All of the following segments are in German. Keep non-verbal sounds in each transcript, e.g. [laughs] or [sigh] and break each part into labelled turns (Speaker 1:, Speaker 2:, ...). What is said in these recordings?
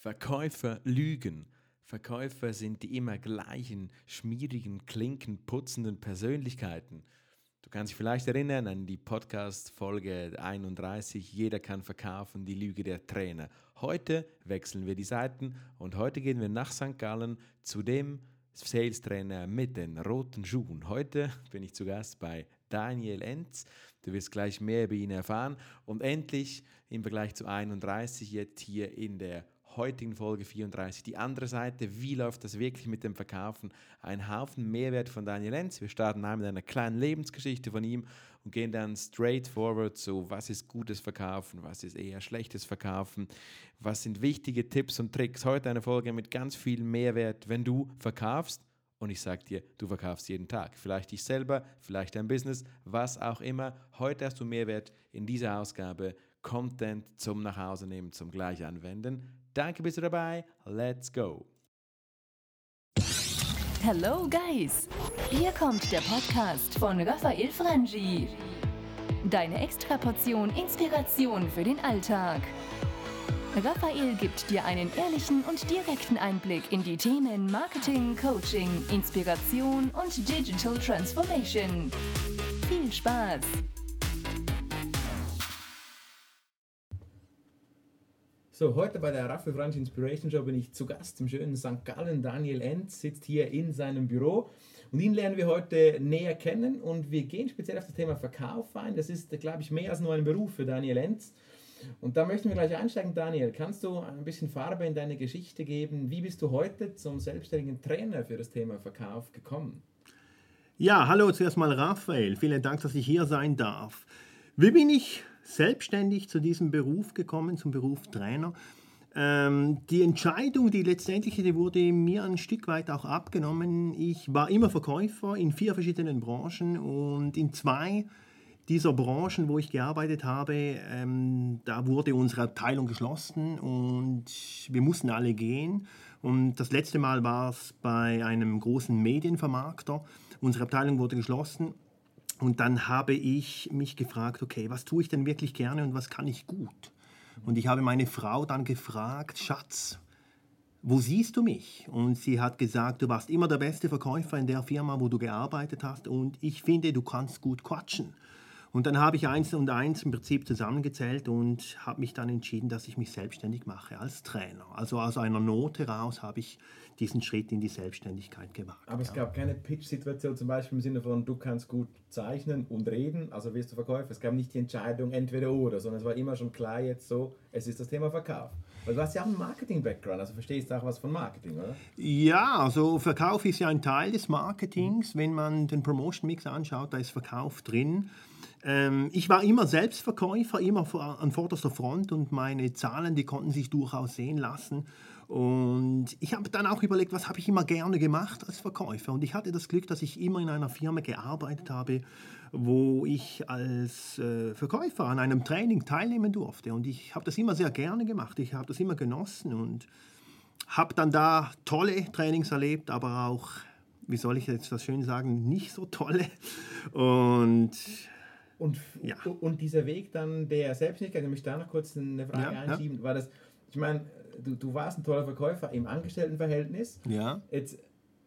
Speaker 1: Verkäufer lügen. Verkäufer sind die immer gleichen, schmierigen, klinkenputzenden Persönlichkeiten. Du kannst dich vielleicht erinnern an die Podcast-Folge 31, Jeder kann verkaufen, die Lüge der Trainer. Heute wechseln wir die Seiten und heute gehen wir nach St. Gallen zu dem Sales-Trainer mit den roten Schuhen. Heute bin ich zu Gast bei Daniel Enz. Du wirst gleich mehr über ihn erfahren. Und endlich im Vergleich zu 31 jetzt hier in der heutigen Folge 34 die andere Seite. Wie läuft das wirklich mit dem Verkaufen? Ein Haufen Mehrwert von Daniel Enz. Wir starten mit einer kleinen Lebensgeschichte von ihm und gehen dann straight forward zu, was ist gutes Verkaufen, was ist eher schlechtes Verkaufen, was sind wichtige Tipps und Tricks. Heute eine Folge mit ganz viel Mehrwert, wenn du verkaufst und ich sage dir, du verkaufst jeden Tag. Vielleicht dich selber, vielleicht dein Business, was auch immer. Heute hast du Mehrwert in dieser Ausgabe. Content zum Nachhause nehmen, zum gleich anwenden. Danke, bist du dabei. Let's go.
Speaker 2: Hello Guys! Hier kommt der Podcast von Raphael Frangi. Deine Extraportion Inspiration für den Alltag. Raphael gibt dir einen ehrlichen und direkten Einblick in die Themen Marketing, Coaching, Inspiration und Digital Transformation. Viel Spaß!
Speaker 1: So, heute bei der Raphael Franch Inspiration Show bin ich zu Gast im schönen St. Gallen. Daniel Enz sitzt hier in seinem Büro und ihn lernen wir heute näher kennen und wir gehen speziell auf das Thema Verkauf ein. Das ist, glaube ich, mehr als nur ein Beruf für Daniel Enz. Und da möchten wir gleich einsteigen, Daniel. Kannst du ein bisschen Farbe in deine Geschichte geben? Wie bist du heute zum selbstständigen Trainer für das Thema Verkauf gekommen?
Speaker 3: Ja, hallo zuerst mal Raphael. Vielen Dank, dass ich hier sein darf. Wie bin ich selbstständig zu diesem Beruf gekommen, zum Beruf Trainer? Ähm, die Entscheidung, die letztendliche, die wurde mir ein Stück weit auch abgenommen. Ich war immer Verkäufer in vier verschiedenen Branchen und in zwei dieser Branchen, wo ich gearbeitet habe, ähm, da wurde unsere Abteilung geschlossen und wir mussten alle gehen. Und das letzte Mal war es bei einem großen Medienvermarkter. Unsere Abteilung wurde geschlossen. Und dann habe ich mich gefragt, okay, was tue ich denn wirklich gerne und was kann ich gut? Und ich habe meine Frau dann gefragt, Schatz, wo siehst du mich? Und sie hat gesagt, du warst immer der beste Verkäufer in der Firma, wo du gearbeitet hast und ich finde, du kannst gut quatschen. Und dann habe ich eins und eins im Prinzip zusammengezählt und habe mich dann entschieden, dass ich mich selbstständig mache als Trainer. Also aus einer Not heraus habe ich diesen Schritt in die Selbstständigkeit gewagt.
Speaker 1: Aber es gab keine Pitch-Situation zum Beispiel im Sinne von, du kannst gut zeichnen und reden, also wirst du Verkäufer. Es gab nicht die Entscheidung entweder oder, sondern es war immer schon klar jetzt so, es ist das Thema Verkauf. Weil du hast ja auch einen Marketing-Background, also verstehst du auch was von Marketing, oder?
Speaker 3: Ja, also Verkauf ist ja ein Teil des Marketings. Wenn man den Promotion-Mix anschaut, da ist Verkauf drin. Ähm, ich war immer Selbstverkäufer, immer an vorderster Front und meine Zahlen, die konnten sich durchaus sehen lassen. Und ich habe dann auch überlegt, was habe ich immer gerne gemacht als Verkäufer. Und ich hatte das Glück, dass ich immer in einer Firma gearbeitet habe, wo ich als äh, Verkäufer an einem Training teilnehmen durfte. Und ich habe das immer sehr gerne gemacht. Ich habe das immer genossen und habe dann da tolle Trainings erlebt, aber auch, wie soll ich jetzt das schön sagen, nicht so tolle. Und
Speaker 1: und, ja. und dieser Weg dann der Selbstständigkeit, ich möchte da noch kurz eine Frage ja, einschieben, ja. war das, ich meine, du, du warst ein toller Verkäufer im Angestelltenverhältnis.
Speaker 3: Ja.
Speaker 1: Jetzt,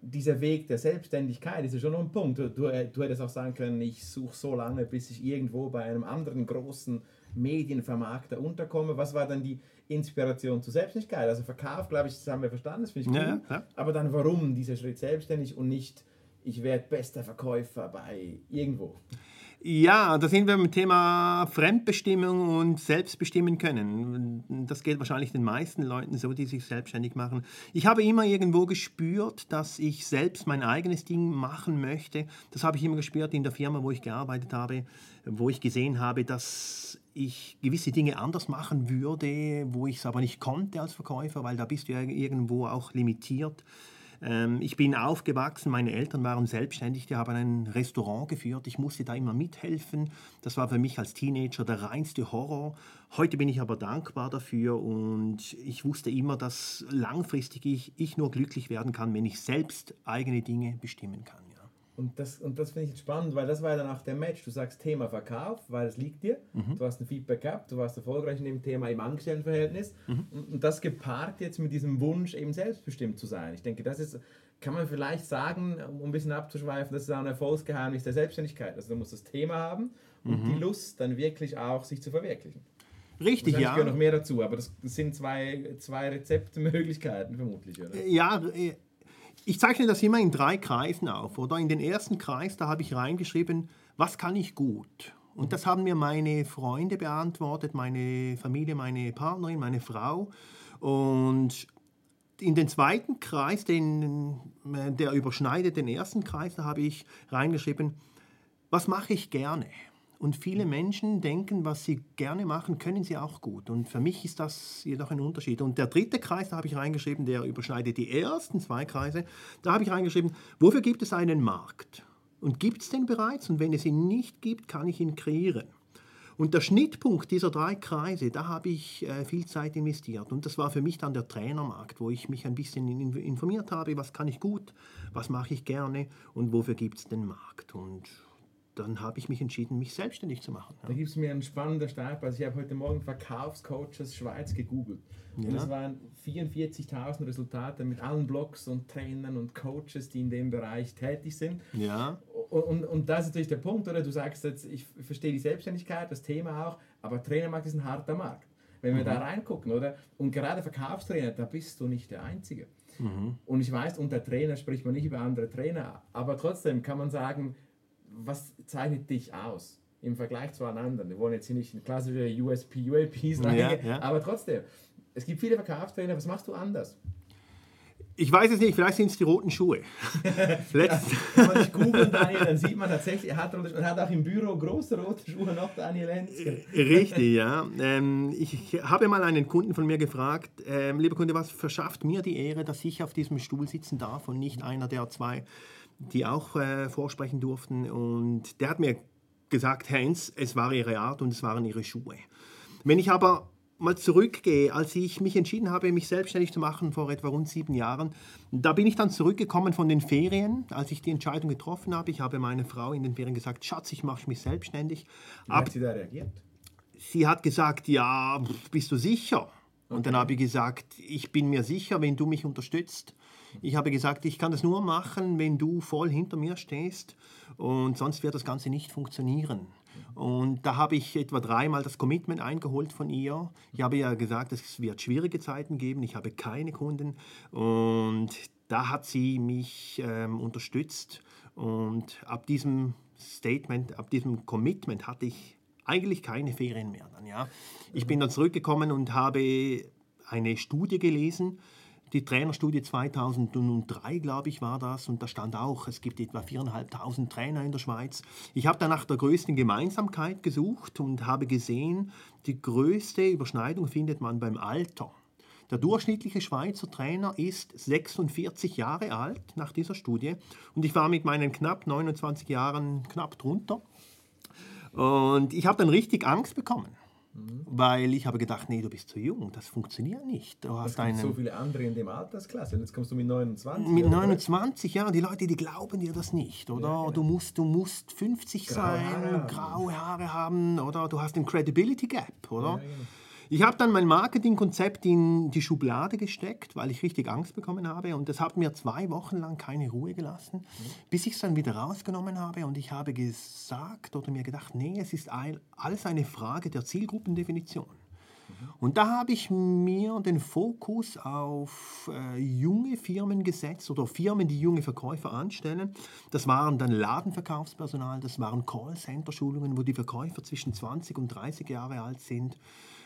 Speaker 1: dieser Weg der Selbstständigkeit ist ja schon noch ein Punkt. Du, du, du hättest auch sagen können, ich suche so lange, bis ich irgendwo bei einem anderen großen Medienvermarkter unterkomme. Was war dann die Inspiration zur Selbstständigkeit? Also Verkauf, glaube ich, das haben wir verstanden, das finde ich gut. Ja, Aber dann warum dieser Schritt selbstständig und nicht, ich werde bester Verkäufer bei irgendwo?
Speaker 3: Ja, da sind wir beim Thema Fremdbestimmung und Selbstbestimmen können. Das geht wahrscheinlich den meisten Leuten so, die sich selbstständig machen. Ich habe immer irgendwo gespürt, dass ich selbst mein eigenes Ding machen möchte. Das habe ich immer gespürt in der Firma, wo ich gearbeitet habe, wo ich gesehen habe, dass ich gewisse Dinge anders machen würde, wo ich es aber nicht konnte als Verkäufer, weil da bist du ja irgendwo auch limitiert. Ähm, ich bin aufgewachsen, meine Eltern waren selbstständig, die haben ein Restaurant geführt, ich musste da immer mithelfen. Das war für mich als Teenager der reinste Horror. Heute bin ich aber dankbar dafür und ich wusste immer, dass langfristig ich, ich nur glücklich werden kann, wenn ich selbst eigene Dinge bestimmen kann.
Speaker 1: Und das, und das finde ich spannend, weil das war ja dann auch der Match. Du sagst Thema Verkauf, weil es liegt dir. Mhm. Du hast ein Feedback gehabt, du warst erfolgreich in dem Thema im Angestelltenverhältnis. Mhm. Und, und, das gepaart jetzt mit diesem Wunsch, eben selbstbestimmt zu sein. Ich denke, das ist, kann man vielleicht sagen, um ein bisschen abzuschweifen, das ist auch ein Erfolgsgeheimnis der Selbstständigkeit. Also du musst das Thema haben und mhm. die Lust dann wirklich auch sich zu verwirklichen.
Speaker 3: Richtig, ja.
Speaker 1: Ich gehöre noch mehr dazu, aber das sind zwei, zwei Rezeptmöglichkeiten vermutlich, oder?
Speaker 3: Ja, äh, ich zeichne das immer in drei Kreisen auf, oder? In den ersten Kreis, da habe ich reingeschrieben, was kann ich gut? Und das haben mir meine Freunde beantwortet, meine Familie, meine Partnerin, meine Frau. Und in den zweiten Kreis, den, der überschneidet den ersten Kreis, da habe ich reingeschrieben, was mache ich gerne? Und viele Menschen denken, was sie gerne machen, können sie auch gut. Und für mich ist das jedoch ein Unterschied. Und der dritte Kreis, da habe ich reingeschrieben, der überschneidet die ersten zwei Kreise. Da habe ich reingeschrieben, wofür gibt es einen Markt? Und gibt es den bereits? Und wenn es ihn nicht gibt, kann ich ihn kreieren. Und der Schnittpunkt dieser drei Kreise, da habe ich äh, viel Zeit investiert. Und das war für mich dann der Trainermarkt, wo ich mich ein bisschen informiert habe, was kann ich gut, was mache ich gerne und wofür gibt es den Markt. Und dann habe ich mich entschieden, mich selbstständig zu machen.
Speaker 1: Ja. Da gibt es mir einen spannenden Start. Also ich habe heute Morgen Verkaufscoaches Schweiz gegoogelt. Ja. Und es waren 44.000 Resultate mit allen Blogs und Trainern und Coaches, die in dem Bereich tätig sind.
Speaker 3: Ja.
Speaker 1: Und, und, und das ist natürlich der Punkt, oder? Du sagst jetzt, ich verstehe die Selbstständigkeit, das Thema auch, aber Trainermarkt ist ein harter Markt. Wenn wir mhm. da reingucken, oder? Und gerade Verkaufstrainer, da bist du nicht der Einzige. Mhm. Und ich weiß, unter Trainer spricht man nicht über andere Trainer, aber trotzdem kann man sagen, was zeichnet dich aus im Vergleich zu anderen? Wir wollen jetzt hier nicht in klassische USP, UAPs reingehen, ja, ja. aber trotzdem, es gibt viele Verkaufstrainer, was machst du anders?
Speaker 3: Ich weiß es nicht, vielleicht sind es die roten Schuhe. [laughs]
Speaker 1: ja, wenn man sich googelt, Daniel, dann sieht man tatsächlich, er hat, er hat auch im Büro große rote Schuhe noch, Daniel Henzke.
Speaker 3: Richtig, ja. Ähm, ich habe mal einen Kunden von mir gefragt, ähm, lieber Kunde, was verschafft mir die Ehre, dass ich auf diesem Stuhl sitzen darf und nicht einer der zwei die auch äh, vorsprechen durften. Und der hat mir gesagt, Herr Enz, es war Ihre Art und es waren Ihre Schuhe. Wenn ich aber mal zurückgehe, als ich mich entschieden habe, mich selbstständig zu machen vor etwa rund sieben Jahren, da bin ich dann zurückgekommen von den Ferien, als ich die Entscheidung getroffen habe. Ich habe meiner Frau in den Ferien gesagt, Schatz, ich mache mich selbstständig.
Speaker 1: Wie Ab, hat sie da reagiert?
Speaker 3: Sie hat gesagt, ja, bist du sicher? Und dann habe ich gesagt, ich bin mir sicher, wenn du mich unterstützt, ich habe gesagt, ich kann das nur machen, wenn du voll hinter mir stehst und sonst wird das Ganze nicht funktionieren. Und da habe ich etwa dreimal das Commitment eingeholt von ihr. Ich habe ja gesagt, es wird schwierige Zeiten geben, ich habe keine Kunden und da hat sie mich ähm, unterstützt und ab diesem Statement, ab diesem Commitment hatte ich eigentlich keine Ferien mehr dann, ja. Ich bin dann zurückgekommen und habe eine Studie gelesen, die Trainerstudie 2003, glaube ich, war das. Und da stand auch, es gibt etwa 4.500 Trainer in der Schweiz. Ich habe dann nach der größten Gemeinsamkeit gesucht und habe gesehen, die größte Überschneidung findet man beim Alter. Der durchschnittliche Schweizer Trainer ist 46 Jahre alt nach dieser Studie und ich war mit meinen knapp 29 Jahren knapp drunter. Und ich habe dann richtig Angst bekommen. Mhm. Weil ich habe gedacht, nee, du bist zu jung, das funktioniert nicht.
Speaker 1: Du hast einen, so viele andere in dem Altersklasse und jetzt kommst du mit 29.
Speaker 3: Mit 29, ja, die Leute, die glauben dir das nicht, oder? Ja, genau. du, musst, du musst 50 graue sein, Haare graue Haare haben, oder? Du hast den Credibility Gap, oder? Ja, genau. Ich habe dann mein Marketingkonzept in die Schublade gesteckt, weil ich richtig Angst bekommen habe. Und das hat mir zwei Wochen lang keine Ruhe gelassen, mhm. bis ich es dann wieder rausgenommen habe. Und ich habe gesagt oder mir gedacht, nee, es ist alles eine Frage der Zielgruppendefinition. Mhm. Und da habe ich mir den Fokus auf äh, junge Firmen gesetzt oder Firmen, die junge Verkäufer anstellen. Das waren dann Ladenverkaufspersonal, das waren Callcenter-Schulungen, wo die Verkäufer zwischen 20 und 30 Jahre alt sind.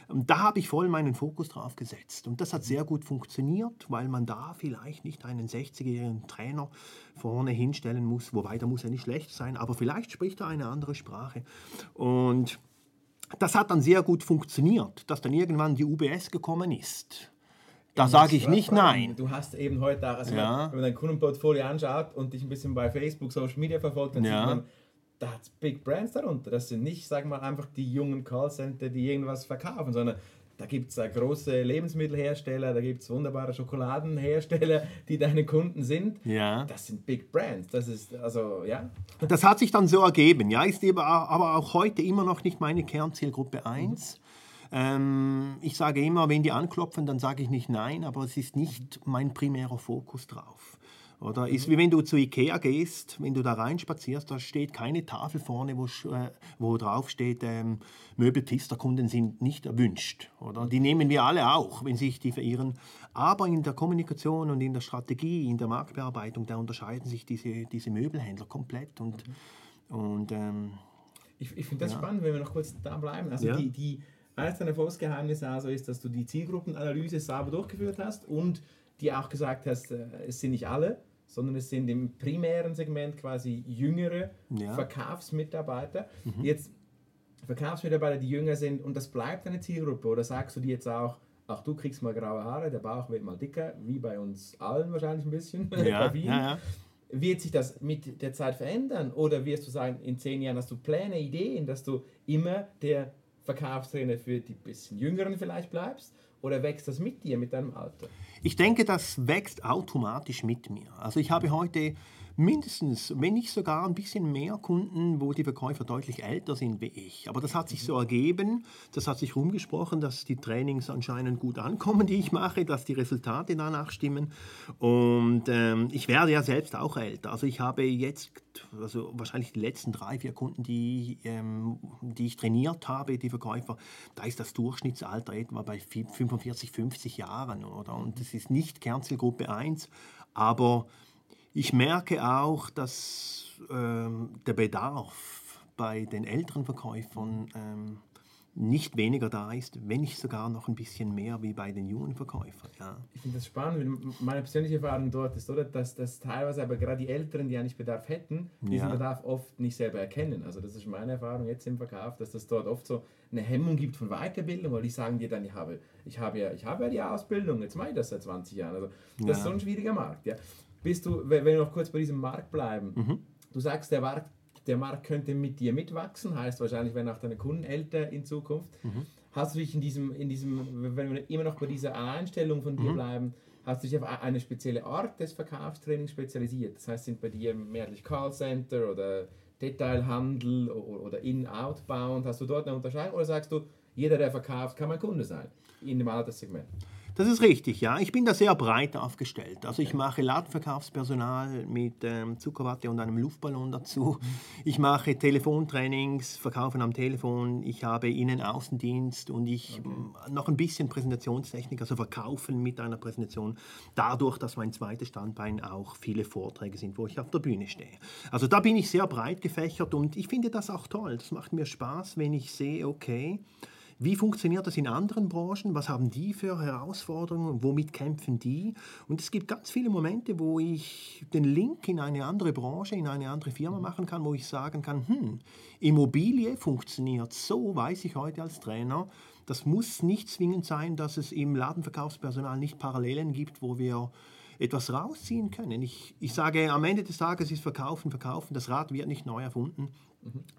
Speaker 3: Und da habe ich voll meinen Fokus drauf gesetzt. Und das hat sehr gut funktioniert, weil man da vielleicht nicht einen 60-jährigen Trainer vorne hinstellen muss, wobei da muss er nicht schlecht sein, aber vielleicht spricht er eine andere Sprache. Und das hat dann sehr gut funktioniert, dass dann irgendwann die UBS gekommen ist. Da sage ich nicht nein.
Speaker 1: Du hast eben heute, also ja. wenn man dein Kundenportfolio anschaut und dich ein bisschen bei Facebook, Social Media verfolgt, dann ja. sieht man, da hat es Big Brands darunter. Das sind nicht, sagen wir mal, einfach die jungen Callcenter, die irgendwas verkaufen, sondern da gibt es große Lebensmittelhersteller, da gibt es wunderbare Schokoladenhersteller, die deine Kunden sind.
Speaker 3: Ja.
Speaker 1: Das sind Big Brands. Das ist, also, ja.
Speaker 3: Das hat sich dann so ergeben. Ja, ist aber auch heute immer noch nicht meine Kernzielgruppe 1. Mhm. Ähm, ich sage immer, wenn die anklopfen, dann sage ich nicht nein, aber es ist nicht mein primärer Fokus drauf. Oder ist wie wenn du zu Ikea gehst, wenn du da reinspazierst, da steht keine Tafel vorne, wo, äh, wo drauf steht, ähm, Möbelpisterkunden sind nicht erwünscht. Oder? Die nehmen wir alle auch, wenn sich die verirren. Aber in der Kommunikation und in der Strategie, in der Marktbearbeitung, da unterscheiden sich diese, diese Möbelhändler komplett. Und, und, ähm,
Speaker 1: ich ich finde das ja. spannend, wenn wir noch kurz da bleiben. Also ja. die, die, eines deiner Erfolgsgeheimnisse also ist, dass du die Zielgruppenanalyse sauber durchgeführt hast und dir auch gesagt hast, äh, es sind nicht alle, sondern es sind im primären Segment quasi jüngere ja. Verkaufsmitarbeiter. Mhm. Jetzt Verkaufsmitarbeiter, die jünger sind und das bleibt eine Zielgruppe oder sagst du dir jetzt auch, ach du kriegst mal graue Haare, der Bauch wird mal dicker, wie bei uns allen wahrscheinlich ein bisschen. [laughs]
Speaker 3: Ja, ja.
Speaker 1: Wird sich das mit der Zeit verändern oder wirst du sagen, in zehn Jahren hast du Pläne, Ideen, dass du immer der Verkaufstrainer für die bisschen Jüngeren vielleicht bleibst? Oder wächst das mit dir, mit deinem Alter?
Speaker 3: Ich denke, das wächst automatisch mit mir. Also ich habe heute mindestens, wenn nicht sogar ein bisschen mehr Kunden, wo die Verkäufer deutlich älter sind wie ich. Aber das hat sich so ergeben, das hat sich rumgesprochen, dass die Trainings anscheinend gut ankommen, die ich mache, dass die Resultate danach stimmen. Und ähm, ich werde ja selbst auch älter. Also ich habe jetzt, also wahrscheinlich die letzten drei, vier Kunden, die, ähm, die ich trainiert habe, die Verkäufer, da ist das Durchschnittsalter etwa bei 45, 50 Jahren. Oder? Und das ist nicht Kernzielgruppe 1, aber ich merke auch, dass ähm, der Bedarf bei den älteren Verkäufern ähm, nicht weniger da ist, wenn nicht sogar noch ein bisschen mehr wie bei den jungen Verkäufern. Ja.
Speaker 1: Ich finde das spannend. Meine persönliche Erfahrung dort ist, oder, dass, dass teilweise aber gerade die Älteren, die eigentlich Bedarf hätten, diesen ja. Bedarf oft nicht selber erkennen. Also das ist meine Erfahrung jetzt im Verkauf, dass das dort oft so eine Hemmung gibt von Weiterbildung, weil die sagen dir dann, ich habe, ich habe, ja, ich habe ja die Ausbildung, jetzt mache ich das seit 20 Jahren. Also das ja. ist so ein schwieriger Markt. Ja bist du, wenn wir noch kurz bei diesem Markt bleiben, mhm. du sagst, der Markt, der Markt könnte mit dir mitwachsen, heißt wahrscheinlich, wenn auch deine Kunden älter in Zukunft. Mhm. Hast du dich in diesem, in diesem, wenn wir immer noch bei dieser Einstellung von dir mhm. bleiben, hast du dich auf eine spezielle Art des Verkaufstrainings spezialisiert? Das heißt, sind bei dir mehrheitlich Callcenter oder Detailhandel oder In-Outbound? Hast du dort eine Unterscheidung oder sagst du, jeder, der verkauft, kann mein Kunde sein in dem Alterssegment?
Speaker 3: Das ist richtig, ja. Ich bin da sehr breit aufgestellt. Also ich mache Ladenverkaufspersonal mit ähm, Zuckerwatte und einem Luftballon dazu. Ich mache Telefontrainings, Verkaufen am Telefon. Ich habe Innen-Außendienst und ich okay. noch ein bisschen Präsentationstechnik, also Verkaufen mit einer Präsentation. Dadurch, dass mein zweites Standbein auch viele Vorträge sind, wo ich auf der Bühne stehe. Also da bin ich sehr breit gefächert und ich finde das auch toll. Das macht mir Spaß, wenn ich sehe, okay, wie funktioniert das in anderen Branchen? Was haben die für Herausforderungen? Womit kämpfen die? Und es gibt ganz viele Momente, wo ich den Link in eine andere Branche, in eine andere Firma machen kann, wo ich sagen kann, hm, Immobilie funktioniert so, weiß ich heute als Trainer. Das muss nicht zwingend sein, dass es im Ladenverkaufspersonal nicht Parallelen gibt, wo wir etwas rausziehen können. Ich, ich sage, am Ende des Tages ist Verkaufen, Verkaufen. Das Rad wird nicht neu erfunden.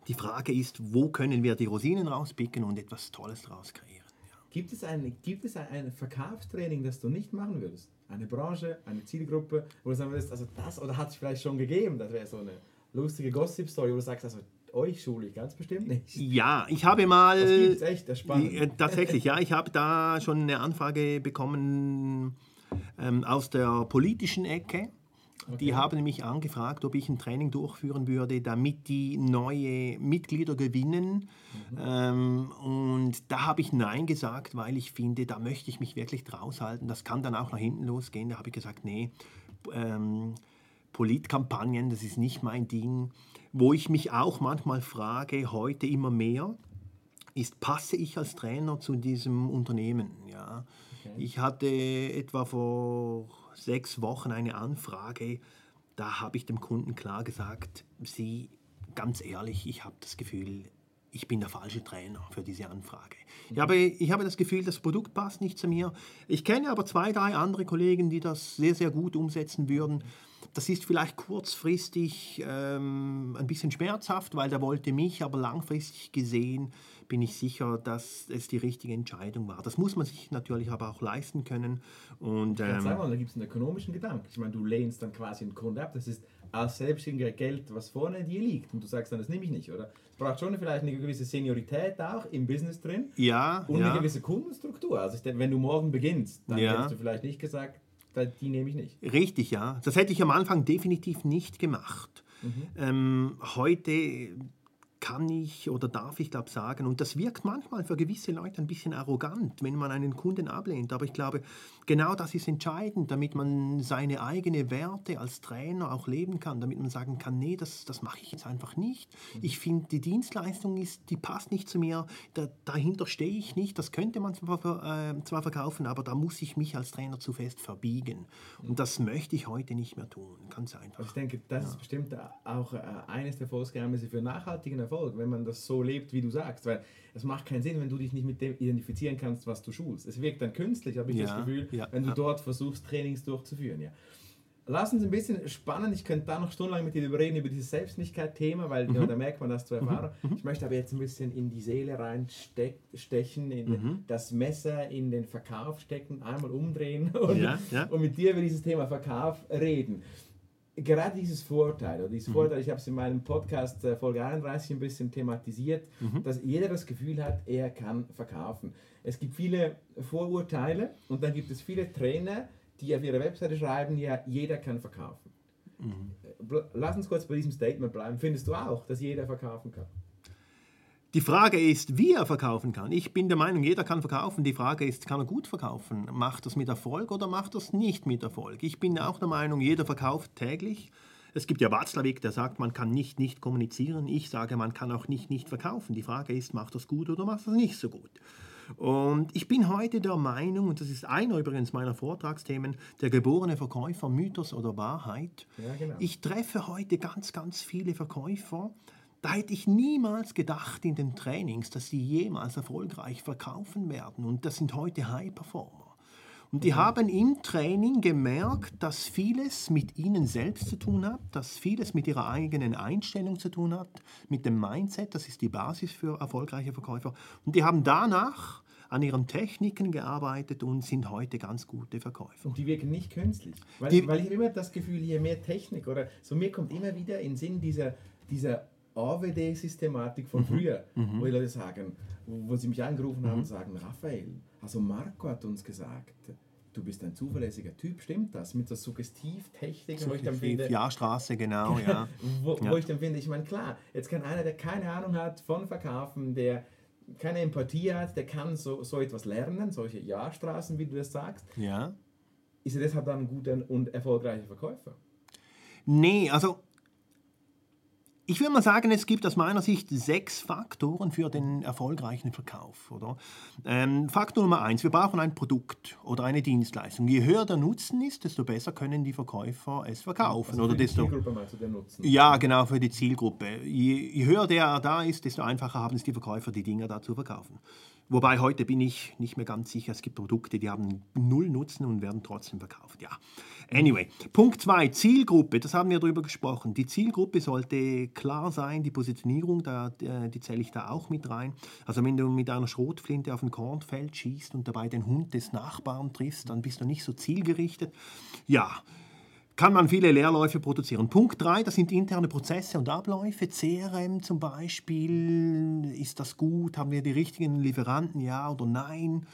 Speaker 3: Die Frage ist, wo können wir die Rosinen rauspicken und etwas Tolles daraus kreieren? Ja.
Speaker 1: Gibt es, ein, gibt es ein Verkaufstraining, das du nicht machen würdest? Eine Branche, eine Zielgruppe, wo du sagen würdest, also das oder hat es vielleicht schon gegeben? Das wäre so eine lustige Gossip-Story, wo du sagst, also euch schule ich ganz bestimmt nicht.
Speaker 3: Ja, ich habe mal. Das
Speaker 1: gibt's echt, das spannend.
Speaker 3: Tatsächlich, ja, ich habe da schon eine Anfrage bekommen ähm, aus der politischen Ecke. Okay. Die haben mich angefragt, ob ich ein Training durchführen würde, damit die neue Mitglieder gewinnen. Mhm. Ähm, und da habe ich Nein gesagt, weil ich finde, da möchte ich mich wirklich draus halten. Das kann dann auch nach hinten losgehen. Da habe ich gesagt, nee, ähm, Politkampagnen, das ist nicht mein Ding. Wo ich mich auch manchmal frage, heute immer mehr, ist, passe ich als Trainer zu diesem Unternehmen? Ja. Okay. Ich hatte etwa vor sechs Wochen eine Anfrage. Da habe ich dem Kunden klar gesagt, Sie, ganz ehrlich, ich habe das Gefühl, ich bin der falsche Trainer für diese Anfrage. Ich mhm. habe, ich habe das Gefühl, das Produkt passt nicht zu mir. Ich kenne aber zwei, drei andere Kollegen, die das sehr, sehr gut umsetzen würden. Das ist vielleicht kurzfristig ähm, ein bisschen schmerzhaft, weil der wollte mich, aber langfristig gesehen bin ich sicher, dass es die richtige Entscheidung war. Das muss man sich natürlich aber auch leisten können. Und,
Speaker 1: ähm, sagen wir, da gibt es einen ökonomischen Gedanken. Ich meine, du lehnst dann quasi einen Kunde ab. Das ist als Selbstständiger Geld, was vorne dir liegt. Und du sagst dann, das nehme ich nicht, oder? Es braucht schon vielleicht eine gewisse Seniorität auch im Business drin.
Speaker 3: Ja.
Speaker 1: Und
Speaker 3: ja.
Speaker 1: eine gewisse Kundenstruktur. Also denke, wenn du morgen beginnst, dann ja. hättest du vielleicht nicht gesagt, die nehme ich nicht.
Speaker 3: Richtig, ja. Das hätte ich am Anfang definitiv nicht gemacht. Mhm. Ähm, heute kann ich oder darf ich, glaube sagen, und das wirkt manchmal für gewisse Leute ein bisschen arrogant, wenn man einen Kunden ablehnt, aber ich glaube, genau das ist entscheidend, damit man seine eigenen Werte als Trainer auch leben kann, damit man sagen kann, nee, das, das mache ich jetzt einfach nicht. Ich finde, die Dienstleistung ist, die passt nicht zu mir, da, dahinter stehe ich nicht, das könnte man zwar, äh, zwar verkaufen, aber da muss ich mich als Trainer zu fest verbiegen. Und das möchte ich heute nicht mehr tun, ganz einfach.
Speaker 1: Also ich denke, das ja. ist bestimmt auch äh, eines der Erfolgsgeheimnisse für nachhaltigen Erfolg, wenn man das so lebt, wie du sagst. Weil es macht keinen Sinn, wenn du dich nicht mit dem identifizieren kannst, was du schulst. Es wirkt dann künstlich, habe ich ja, das Gefühl, ja, wenn du ja. dort versuchst, Trainings durchzuführen. Ja. Lass uns ein bisschen spannend, ich könnte da noch stundenlang mit dir reden über dieses Selbstständigkeit-Thema, weil mhm. da merkt man das zu erfahren. Mhm. Ich möchte aber jetzt ein bisschen in die Seele reinstechen, in mhm. das Messer in den Verkauf stecken, einmal umdrehen [laughs] und, ja, ja. und mit dir über dieses Thema Verkauf reden gerade dieses Vorurteil, oder dieses mhm. Vorurteil, ich habe es in meinem Podcast äh, Folge 31 ein bisschen thematisiert, mhm. dass jeder das Gefühl hat, er kann verkaufen. Es gibt viele Vorurteile und dann gibt es viele Trainer, die auf ihrer Webseite schreiben, ja, jeder kann verkaufen. Mhm. Lass uns kurz bei diesem Statement bleiben. Findest du auch, dass jeder verkaufen kann?
Speaker 3: Die Frage ist, wie er verkaufen kann. Ich bin der Meinung, jeder kann verkaufen. Die Frage ist, kann er gut verkaufen? Macht er es mit Erfolg oder macht er es nicht mit Erfolg? Ich bin auch der Meinung, jeder verkauft täglich. Es gibt ja Watzlawick, der sagt, man kann nicht nicht kommunizieren. Ich sage, man kann auch nicht nicht verkaufen. Die Frage ist, macht er es gut oder macht er es nicht so gut? Und ich bin heute der Meinung, und das ist einer übrigens meiner Vortragsthemen, der geborene Verkäufer, Mythos oder Wahrheit. Ja, genau. Ich treffe heute ganz, ganz viele Verkäufer, da hätte ich niemals gedacht in den Trainings, dass sie jemals erfolgreich verkaufen werden. Und das sind heute High-Performer. Und die mhm. haben im Training gemerkt, dass vieles mit ihnen selbst zu tun hat, dass vieles mit ihrer eigenen Einstellung zu tun hat, mit dem Mindset, das ist die Basis für erfolgreiche Verkäufer. Und die haben danach an ihren Techniken gearbeitet und sind heute ganz gute Verkäufer.
Speaker 1: Und die wirken nicht künstlich. Weil, die, weil ich immer das Gefühl, je mehr Technik oder so mir kommt immer wieder in Sinn dieser, dieser AWD-Systematik von mhm. früher, mhm. wo die Leute sagen, wo, sie mich angerufen haben, mhm. sagen, Raphael, also Marco hat uns gesagt, du bist ein zuverlässiger Typ, stimmt das? Mit der Suggestivtechnik,
Speaker 3: wo ich dann finde... Ja, Straße, genau, [laughs] ja.
Speaker 1: wo, ja. wo ich dann finde, ich meine, klar, jetzt kann einer, der keine Ahnung hat von Verkaufen, der keine Empathie hat, der kann so, so etwas lernen, solche Ja-Straßen, wie du das sagst.
Speaker 3: Ja.
Speaker 1: Ist er deshalb dann ein guter und erfolgreicher Verkäufer?
Speaker 3: Nee, also ich würde mal sagen, es gibt aus meiner Sicht sechs Faktoren für den erfolgreichen Verkauf. Oder? Ähm, Faktor Nummer eins, wir brauchen ein Produkt oder eine Dienstleistung. Je höher der Nutzen ist, desto besser können die Verkäufer es verkaufen. Also
Speaker 1: oder
Speaker 3: für desto,
Speaker 1: die Zielgruppe meinst du den Nutzen?
Speaker 3: Ja, genau, für die Zielgruppe. Je, je höher der da ist, desto einfacher haben es die Verkäufer, die Dinge da zu verkaufen. Wobei heute bin ich nicht mehr ganz sicher, es gibt Produkte, die haben null Nutzen und werden trotzdem verkauft. Ja. Anyway, Punkt 2, Zielgruppe, das haben wir darüber gesprochen. Die Zielgruppe sollte klar sein, die Positionierung, da, äh, die zähle ich da auch mit rein. Also wenn du mit einer Schrotflinte auf ein Kornfeld schießt und dabei den Hund des Nachbarn triffst, dann bist du nicht so zielgerichtet. Ja, kann man viele Leerläufe produzieren. Punkt 3, das sind interne Prozesse und Abläufe. CRM zum Beispiel, ist das gut? Haben wir die richtigen Lieferanten, ja oder nein?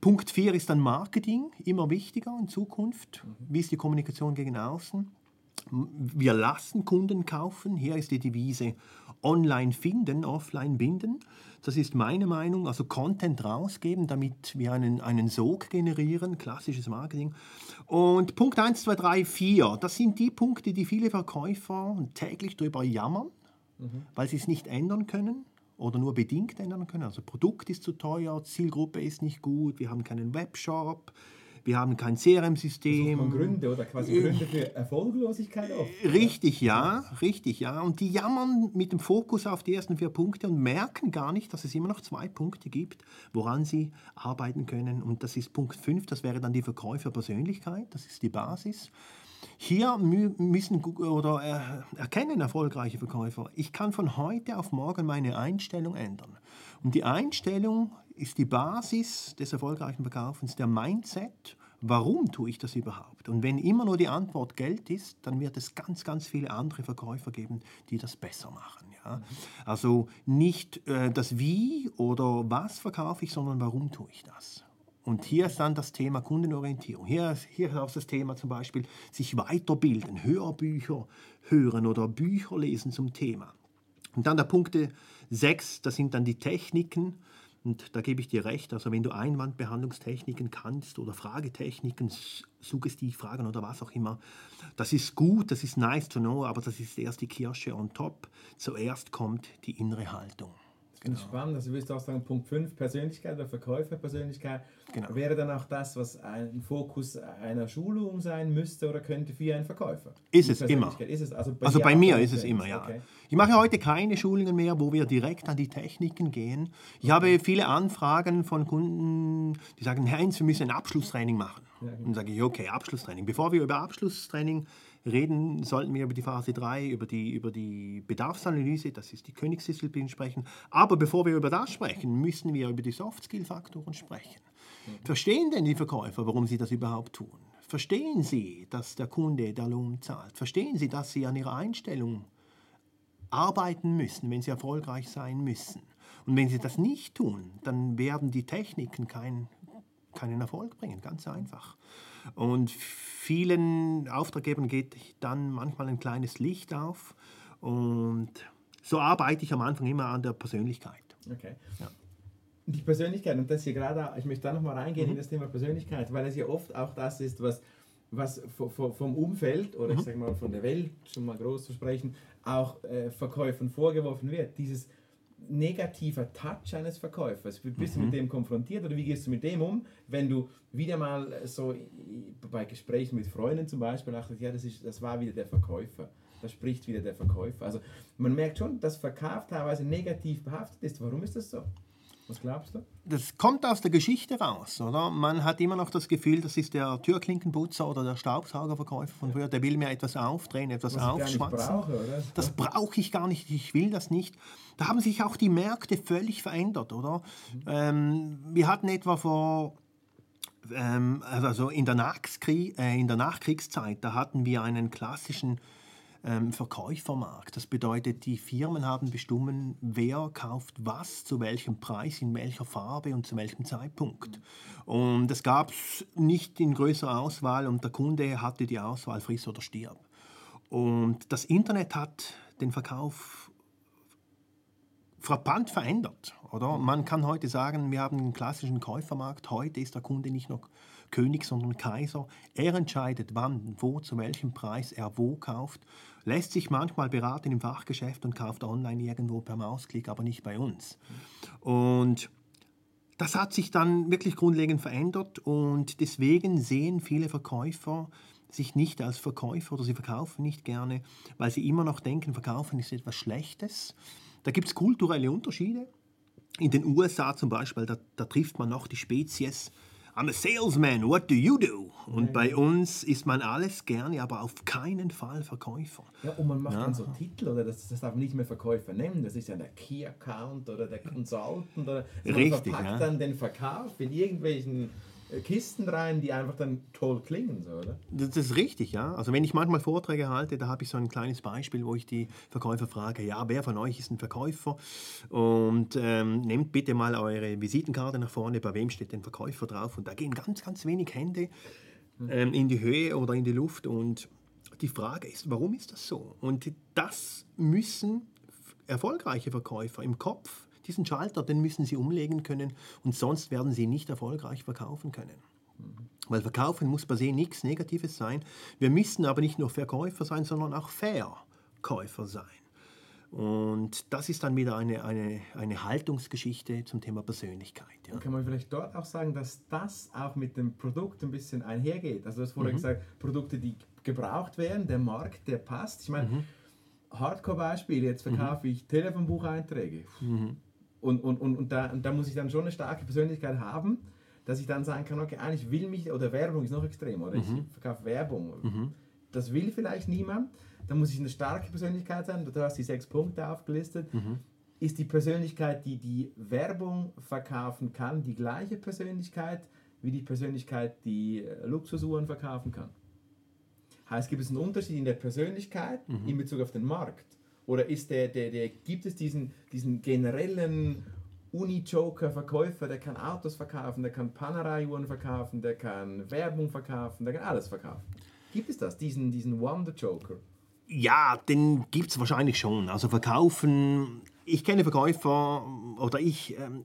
Speaker 3: Punkt 4 ist dann Marketing, immer wichtiger in Zukunft. Wie ist die Kommunikation gegen außen? Wir lassen Kunden kaufen. Hier ist die Devise online finden, offline binden. Das ist meine Meinung. Also Content rausgeben, damit wir einen, einen Sog generieren, klassisches Marketing. Und Punkt 1, 2, 3, 4, das sind die Punkte, die viele Verkäufer täglich darüber jammern, mhm. weil sie es nicht ändern können oder nur bedingt ändern können. Also Produkt ist zu teuer, Zielgruppe ist nicht gut, wir haben keinen Webshop, wir haben kein CRM-System.
Speaker 1: Gründe oder quasi Gründe für Erfolglosigkeit oft.
Speaker 3: Richtig, ja, richtig, ja. Und die jammern mit dem Fokus auf die ersten vier Punkte und merken gar nicht, dass es immer noch zwei Punkte gibt, woran sie arbeiten können. Und das ist Punkt 5, das wäre dann die Verkäuferpersönlichkeit, das ist die Basis. Hier mü- müssen oder äh, erkennen erfolgreiche Verkäufer, ich kann von heute auf morgen meine Einstellung ändern. Und die Einstellung ist die Basis des erfolgreichen Verkaufens, der Mindset. Warum tue ich das überhaupt? Und wenn immer nur die Antwort Geld ist, dann wird es ganz, ganz viele andere Verkäufer geben, die das besser machen. Ja? Also nicht äh, das Wie oder was verkaufe ich, sondern warum tue ich das? Und hier ist dann das Thema Kundenorientierung. Hier, ist- hier ist auch das Thema zum Beispiel sich weiterbilden, Hörbücher hören oder Bücher lesen zum Thema. Und dann der Punkt 6, das sind dann die Techniken. Und da gebe ich dir recht, also wenn du Einwandbehandlungstechniken kannst oder Fragetechniken, Suggestivfragen oder was auch immer, das ist gut, das ist nice to know, aber das ist erst die Kirsche on top. Zuerst kommt die innere Haltung.
Speaker 1: Ich spannend. Also würdest du auch sagen, Punkt 5, Persönlichkeit oder Verkäuferpersönlichkeit,
Speaker 3: Genau.
Speaker 1: wäre dann auch das, was ein Fokus einer Schulung sein müsste oder könnte für einen Verkäufer?
Speaker 3: Ist es immer.
Speaker 1: Ist es, also bei,
Speaker 3: Also bei mir ist es immer, ja.
Speaker 1: Okay.
Speaker 3: Ich mache heute keine Schulungen mehr, wo wir direkt an die Techniken gehen. Ich habe viele Anfragen von Kunden, die sagen, Heinz, wir müssen ein Abschlusstraining machen. Und dann sage ich, okay, Abschlusstraining. Bevor wir über Abschlusstraining reden, sollten wir über die Phase 3, über die, über die Bedarfsanalyse, das ist die Königsdisziplin, sprechen. Aber bevor wir über das sprechen, müssen wir über die Soft-Skill-Faktoren sprechen. Verstehen denn die Verkäufer, warum sie das überhaupt tun? Verstehen sie, dass der Kunde der Lohn zahlt? Verstehen sie, dass sie an ihrer Einstellung arbeiten müssen, wenn sie erfolgreich sein müssen? Und wenn sie das nicht tun, dann werden die Techniken kein, keinen Erfolg bringen, ganz einfach. Und vielen Auftraggebern geht dann manchmal ein kleines Licht auf. Und so arbeite ich am Anfang immer an der Persönlichkeit.
Speaker 1: Okay. Die Persönlichkeit, und das hier gerade, ich möchte da nochmal reingehen
Speaker 3: Mhm.
Speaker 1: in das Thema Persönlichkeit, weil es ja oft auch das ist, was, was vo- vo- vom Umfeld oder
Speaker 3: Mhm.
Speaker 1: ich sage mal von der Welt, schon mal groß zu sprechen, auch äh, Verkäufern vorgeworfen wird. Dieses negativer Touch eines Verkäufers. Bist du
Speaker 3: Mhm.
Speaker 1: mit dem konfrontiert oder wie gehst du mit dem um, wenn du wieder mal so bei Gesprächen mit Freunden zum Beispiel dachtest, ja, das, ist, das war wieder der Verkäufer. Da spricht wieder der Verkäufer. Also man merkt schon, dass Verkauf teilweise negativ behaftet ist. Warum ist das so? Was glaubst du?
Speaker 3: das kommt aus der Geschichte raus, oder? Man hat immer noch das Gefühl, das ist der Türklinkenputzer oder der Staubsaugerverkäufer von früher, der will mir etwas aufdrehen, etwas
Speaker 1: Was ich gar nicht
Speaker 3: aufschwatzen.
Speaker 1: brauche, oder?
Speaker 3: Das brauche ich gar nicht, ich will das nicht. Da haben sich auch die Märkte völlig verändert, oder? Ähm, wir hatten etwa vor, ähm, also in der, Nachkrieg, äh, in der Nachkriegszeit, da hatten wir einen klassischen ähm, Verkäufermarkt. Das bedeutet, die Firmen haben bestimmt, wer kauft was, zu welchem Preis, in welcher Farbe und zu welchem Zeitpunkt. Und das gab es nicht in größerer Auswahl und der Kunde hatte die Auswahl, friss oder stirb. Und das Internet hat den Verkauf frappant verändert. Oder? Man kann heute sagen, wir haben einen klassischen Käufermarkt. Heute ist der Kunde nicht noch König, sondern Kaiser. Er entscheidet, wann, wo, zu welchem Preis er wo kauft. Lässt sich manchmal beraten im Fachgeschäft und kauft online irgendwo per Mausklick, aber nicht bei uns. Und das hat sich dann wirklich grundlegend verändert und deswegen sehen viele Verkäufer sich nicht als Verkäufer oder sie verkaufen nicht gerne, weil sie immer noch denken, verkaufen ist etwas Schlechtes. Da gibt es kulturelle Unterschiede. In den USA zum Beispiel, da, da trifft man noch die Spezies I'm a salesman, what do you do? Und bei uns ist man alles gerne, aber auf keinen Fall Verkäufer.
Speaker 1: Ja, und man macht dann so Titel, oder das, das darf man nicht mehr Verkäufer nennen, das ist ja der Key Account oder der Consultant. Oder, man
Speaker 3: Richtig,
Speaker 1: verpackt
Speaker 3: ja.
Speaker 1: dann den Verkauf in irgendwelchen Kisten rein, die einfach dann toll klingen, so, oder?
Speaker 3: Das ist richtig, ja. Also wenn ich manchmal Vorträge halte, da habe ich so ein kleines Beispiel, wo ich die Verkäufer frage, ja, wer von euch ist ein Verkäufer? Und ähm, nehmt bitte mal eure Visitenkarte nach vorne, bei wem steht denn Verkäufer drauf? Und da gehen ganz, ganz wenig Hände ähm, in die Höhe oder in die Luft. Und die Frage ist, warum ist das so? Und das müssen erfolgreiche Verkäufer im Kopf, diesen Schalter, den müssen sie umlegen können und sonst werden sie nicht erfolgreich verkaufen können. Weil verkaufen muss per se nichts Negatives sein. Wir müssen aber nicht nur Verkäufer sein, sondern auch Verkäufer sein. Und das ist dann wieder eine, eine, eine Haltungsgeschichte zum Thema Persönlichkeit. Ja.
Speaker 1: Kann man vielleicht dort auch sagen, dass das auch mit dem Produkt ein bisschen einhergeht? Also du hast vorher mhm. gesagt, Produkte, die gebraucht werden, der Markt, der passt. Ich meine, mhm. Hardcore-Beispiel, jetzt verkaufe mhm. ich Telefonbucheinträge. Mhm. Und, und, und, und, da, und da muss ich dann schon eine starke Persönlichkeit haben, dass ich dann sagen kann, okay, eigentlich will mich, oder Werbung ist noch extrem, oder ich mhm. verkaufe Werbung. Mhm. Das will vielleicht niemand. Da muss ich eine starke Persönlichkeit sein. Du hast die sechs Punkte aufgelistet. Mhm. Ist die Persönlichkeit, die die Werbung verkaufen kann, die gleiche Persönlichkeit wie die Persönlichkeit, die Luxusuhren verkaufen kann? Heißt, gibt es einen Unterschied in der Persönlichkeit mhm. in Bezug auf den Markt? Oder ist der, der, der, gibt es diesen, diesen generellen Uni-Joker-Verkäufer, der kann Autos verkaufen, der kann Panerai-Uhren verkaufen, der kann Werbung verkaufen, der kann alles verkaufen? Gibt es das, diesen, diesen Wonder-Joker?
Speaker 3: Ja, den gibt es wahrscheinlich schon. Also verkaufen, ich kenne Verkäufer oder ich, ähm,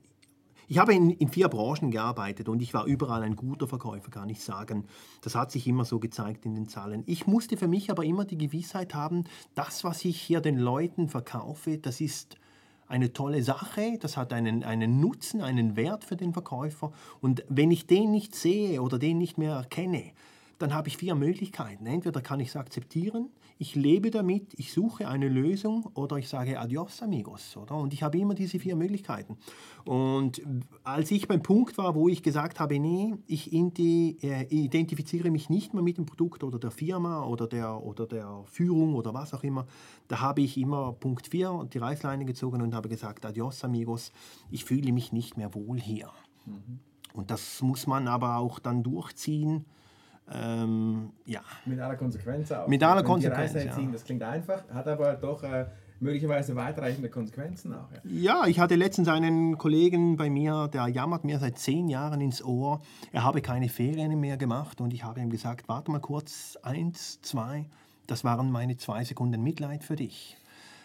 Speaker 3: ich habe in, in, vier Branchen gearbeitet und ich war überall ein guter Verkäufer, kann ich sagen. Das hat sich immer so gezeigt in den Zahlen. Ich musste für mich aber immer die Gewissheit haben, das, was ich hier den Leuten verkaufe, das ist eine tolle Sache, das hat einen, einen Nutzen, einen Wert für den Verkäufer. Und wenn ich den nicht sehe oder den nicht mehr erkenne, dann habe ich vier Möglichkeiten. Entweder kann ich es akzeptieren, ich lebe damit, ich suche eine Lösung oder ich sage Adios amigos. Oder? Und ich habe immer diese vier Möglichkeiten. Und als ich beim Punkt war, wo ich gesagt habe, nee, ich äh, identifiziere mich nicht mehr mit dem Produkt oder der Firma oder der, oder der Führung oder was auch immer, da habe ich immer Punkt 4 die Reißleine gezogen und habe gesagt, Adios amigos, ich fühle mich nicht mehr wohl hier. Mhm. Und das muss man aber auch dann durchziehen ähm, ja.
Speaker 1: Mit aller Konsequenz auch.
Speaker 3: Mit aller Konsequenz.
Speaker 1: Ja. Das klingt einfach, hat aber doch äh, möglicherweise weitreichende Konsequenzen auch.
Speaker 3: Ja. ja. ich hatte letztens einen Kollegen bei mir, der jammert mir seit zehn Jahren ins Ohr, er habe keine Ferien mehr gemacht und ich habe ihm gesagt, warte mal kurz, eins, zwei, das waren meine zwei Sekunden Mitleid für dich.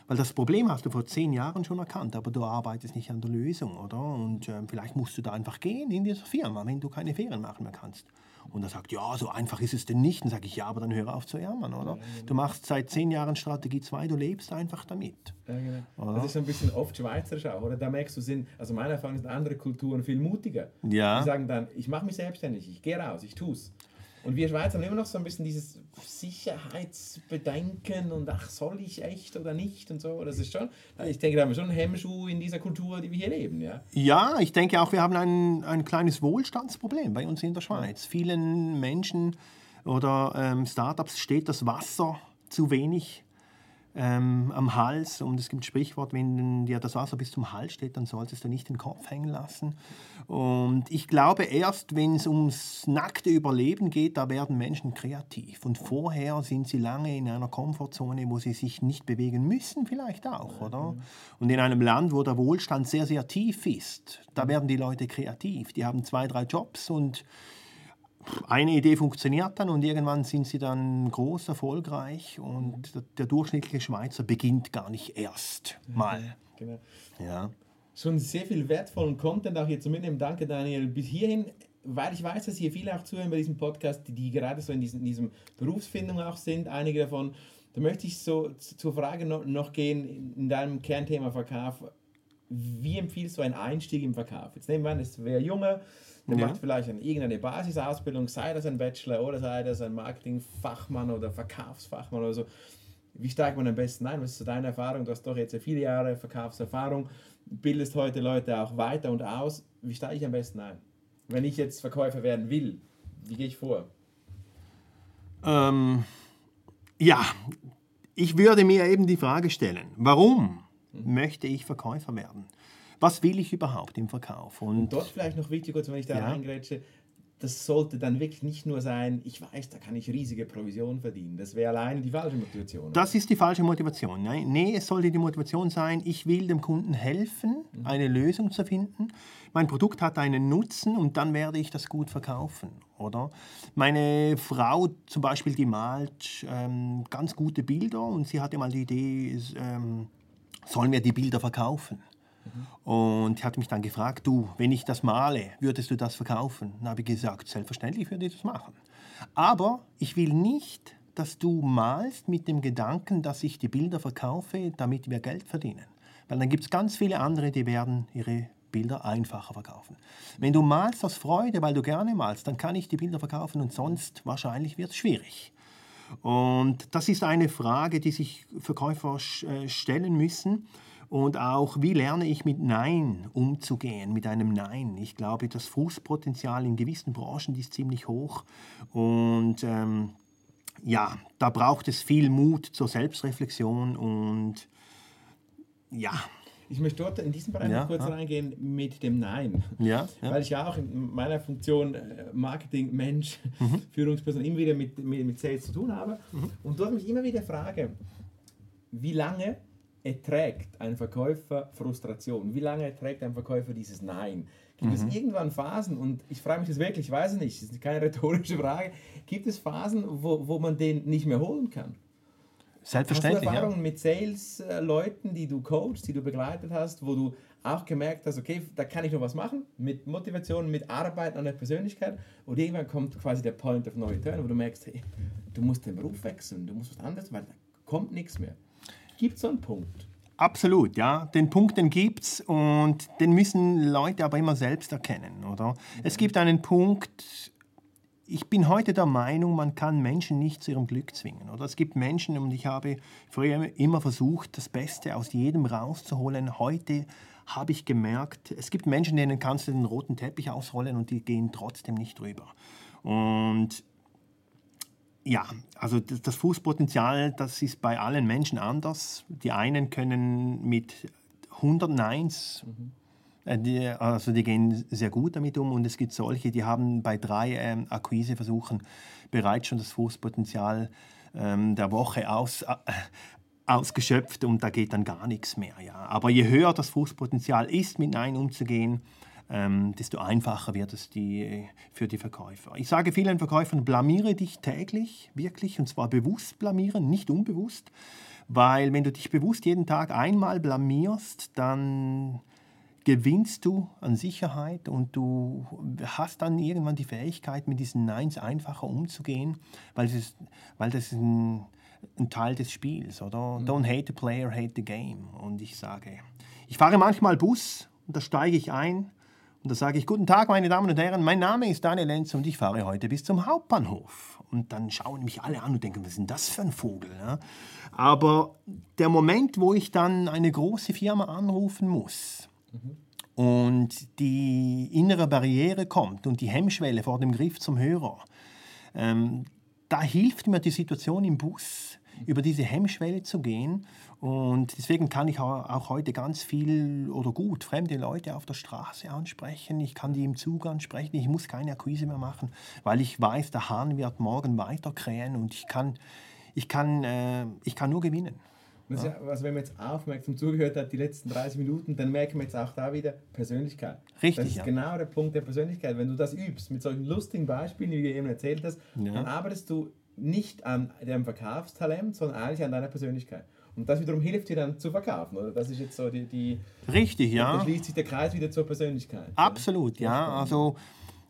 Speaker 3: Weil das Problem hast du vor zehn Jahren schon erkannt, aber du arbeitest nicht an der Lösung, oder? Und äh, vielleicht musst du da einfach gehen in dieser Firma, wenn du keine Ferien machen mehr kannst. Und er sagt, ja, so einfach ist es denn nicht. Dann sage ich, ja, aber dann hör auf zu jammern, oder? Ja, genau. Du machst seit zehn Jahren Strategie 2, du lebst einfach damit.
Speaker 1: Ja, genau. Das ist so ein bisschen oft schweizerisch auch, oder? Da merkst du, sind, also meiner Erfahrung sind andere Kulturen viel mutiger. Ja. Die sagen dann, ich mache mich selbstständig, ich gehe raus, ich tue es. Und wir Schweizer haben immer noch so ein bisschen dieses Sicherheitsbedenken und ach, soll ich echt oder nicht und so. Das ist schon, ich denke, da haben wir schon einen Hemmschuh in dieser Kultur, die wir hier leben. Ja,
Speaker 3: ja ich denke auch, wir haben ein, ein kleines Wohlstandsproblem bei uns in der Schweiz. Vielen Menschen oder ähm, Startups steht das Wasser zu wenig ähm, am Hals. Und es gibt ein Sprichwort, wenn dir das Wasser bis zum Hals steht, dann solltest du nicht den Kopf hängen lassen. Und ich glaube, erst wenn es ums nackte Überleben geht, da werden Menschen kreativ. Und vorher sind sie lange in einer Komfortzone, wo sie sich nicht bewegen müssen, vielleicht auch, oder? Und in einem Land, wo der Wohlstand sehr, sehr tief ist, da werden die Leute kreativ. Die haben zwei, drei Jobs und eine Idee funktioniert dann und irgendwann sind sie dann groß, erfolgreich und der durchschnittliche Schweizer beginnt gar nicht erst mal. Genau.
Speaker 1: Ja. Schon sehr viel wertvollen Content auch hier zu mitnehmen. Danke, Daniel. Bis hierhin, weil ich weiß, dass hier viele auch zuhören bei diesem Podcast, die, die gerade so in diesem, in diesem Berufsfindung auch sind, einige davon. Da möchte ich so zur Frage noch, noch gehen, in deinem Kernthema Verkauf. Wie empfiehlst du einen Einstieg im Verkauf? Jetzt nehmen wir an, es wäre junge, der ja. macht vielleicht eine, irgendeine Basisausbildung, sei das ein Bachelor oder sei das ein Marketingfachmann oder Verkaufsfachmann oder so. Wie steigt man am besten ein? Was ist so deine Erfahrung? Du hast doch jetzt viele Jahre Verkaufserfahrung, bildest heute Leute auch weiter und aus. Wie steige ich am besten ein? Wenn ich jetzt Verkäufer werden will, wie gehe ich vor?
Speaker 3: Ähm, ja, ich würde mir eben die Frage stellen, warum mhm. möchte ich Verkäufer werden? Was will ich überhaupt im Verkauf?
Speaker 1: Und, und dort vielleicht noch wichtig, kurz, wenn ich da ja. reingrätsche, das sollte dann wirklich nicht nur sein, ich weiß, da kann ich riesige Provisionen verdienen. Das wäre allein die falsche Motivation.
Speaker 3: Das ist die falsche Motivation. Nein, nee, es sollte die Motivation sein, ich will dem Kunden helfen, mhm. eine Lösung zu finden. Mein Produkt hat einen Nutzen und dann werde ich das gut verkaufen. Oder? Meine Frau zum Beispiel, die malt ähm, ganz gute Bilder und sie hatte mal die Idee, ähm, sollen wir die Bilder verkaufen? Und hat mich dann gefragt, du, wenn ich das male, würdest du das verkaufen? Dann habe ich gesagt, selbstverständlich würde ich das machen. Aber ich will nicht dass du malst mit dem Gedanken, dass ich die Bilder verkaufe, damit wir Geld verdienen. Weil dann gibt es ganz viele andere, die werden ihre Bilder einfacher verkaufen. Wenn du malst aus Freude, weil du gerne malst, dann kann ich die Bilder verkaufen und sonst wahrscheinlich wird es schwierig. Und das ist eine Frage, die sich Verkäufer äh, stellen müssen. Und auch, wie lerne ich mit Nein umzugehen, mit einem Nein? Ich glaube, das Fußpotenzial in gewissen Branchen ist ziemlich hoch. Und ähm, ja, da braucht es viel Mut zur Selbstreflexion und ja,
Speaker 1: ich möchte dort in diesem Bereich ja, kurz ja. reingehen mit dem Nein.
Speaker 3: Ja,
Speaker 1: ja, Weil ich ja auch in meiner Funktion äh, Marketing, Mensch, mhm. [laughs] Führungsperson immer wieder mit, mit, mit Sales zu tun habe. Mhm. Und dort mich immer wieder frage, wie lange erträgt ein Verkäufer Frustration? Wie lange erträgt ein Verkäufer dieses Nein? Gibt mhm. es irgendwann Phasen, und ich frage mich das wirklich, ich weiß es nicht, das ist keine rhetorische Frage, gibt es Phasen, wo, wo man den nicht mehr holen kann?
Speaker 3: Selbstverständlich.
Speaker 1: Hast du Erfahrungen ja. mit Sales-Leuten, die du coachst, die du begleitet hast, wo du auch gemerkt hast, okay, da kann ich noch was machen, mit Motivation, mit Arbeit an der Persönlichkeit und irgendwann kommt quasi der Point of No Return, wo du merkst, hey, du musst den Beruf wechseln, du musst was anderes, weil da kommt nichts mehr. Gibt es so einen Punkt?
Speaker 3: Absolut, ja. Den Punkt, den gibt es und den müssen Leute aber immer selbst erkennen, oder? Es gibt einen Punkt, ich bin heute der Meinung, man kann Menschen nicht zu ihrem Glück zwingen. Oder es gibt Menschen, und ich habe früher immer versucht, das Beste aus jedem rauszuholen. Heute habe ich gemerkt, es gibt Menschen, denen kannst du den roten Teppich ausrollen und die gehen trotzdem nicht drüber. Und ja, also das Fußpotenzial, das ist bei allen Menschen anders. Die einen können mit 100 Neins mhm äh, die, also die gehen sehr gut damit um und es gibt solche, die haben bei drei ähm, Akquiseversuchen bereits schon das Fußpotenzial ähm, der Woche aus, äh, ausgeschöpft und da geht dann gar nichts mehr. Ja. Aber je höher das Fußpotenzial ist, mit Nein umzugehen, ähm, desto einfacher wird es die, für die Verkäufer. Ich sage vielen Verkäufern, blamiere dich täglich, wirklich, und zwar bewusst blamieren, nicht unbewusst, weil wenn du dich bewusst jeden Tag einmal blamierst, dann gewinnst du an Sicherheit und du hast dann irgendwann die Fähigkeit, mit diesen Neins einfacher umzugehen, weil, es, weil das ist ein, ein Teil des Spiels, oder? Mhm. Don't hate the player, hate the game. Und ich sage, ich fahre manchmal Bus und da steige ich ein und da sage ich, guten Tag, meine Damen und Herren, mein Name ist Daniel Lenz und ich fahre heute bis zum Hauptbahnhof. Und dann schauen mich alle an und denken, was ist denn das für ein Vogel? Ja? Aber der Moment, wo ich dann eine große Firma anrufen muss, und die innere Barriere kommt und die Hemmschwelle vor dem Griff zum Hörer, ähm, da hilft mir die Situation im Bus, über diese Hemmschwelle zu gehen. Und deswegen kann ich auch heute ganz viel oder gut fremde Leute auf der Straße ansprechen. Ich kann die im Zug ansprechen. Ich muss keine Akquise mehr machen, weil ich weiß, der Hahn wird morgen weiterkrähen und ich kann, ich kann, äh, ich kann nur gewinnen.
Speaker 1: Ja. Also wenn man jetzt aufmerksam zugehört hat, die letzten 30 Minuten, dann merken wir jetzt auch da wieder Persönlichkeit.
Speaker 3: Richtig.
Speaker 1: Das ist
Speaker 3: ja.
Speaker 1: genau der Punkt der Persönlichkeit. Wenn du das übst, mit solchen lustigen Beispielen, wie du eben erzählt hast, ja. dann arbeitest du nicht an deinem Verkaufstalent, sondern eigentlich an deiner Persönlichkeit. Und das wiederum hilft dir dann zu verkaufen, oder? Das ist jetzt so die. die
Speaker 3: Richtig, ja.
Speaker 1: Da schließt sich der Kreis wieder zur Persönlichkeit.
Speaker 3: Absolut, ja. Also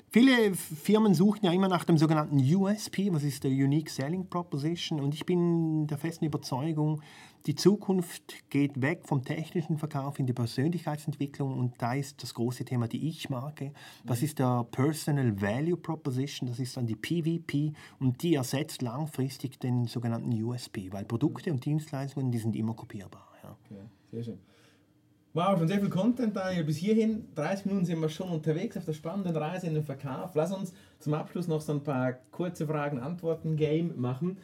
Speaker 3: Viele Firmen suchen ja immer nach dem sogenannten USP, was ist der Unique Selling Proposition. Und ich bin der festen Überzeugung, die Zukunft geht weg vom technischen Verkauf in die Persönlichkeitsentwicklung. Und da ist das große Thema die Ich-Marke. Das ist der Personal Value Proposition, das ist dann die PVP. Und die ersetzt langfristig den sogenannten USP, weil Produkte und Dienstleistungen, die sind immer kopierbar. Ja.
Speaker 1: Okay, sehr schön. Wow, schon sehr viel Content, Daniel. Bis hierhin, 30 Minuten sind wir schon unterwegs auf der spannenden Reise in den Verkauf. Lass uns zum Abschluss noch so ein paar kurze Fragen-Antworten-Game machen.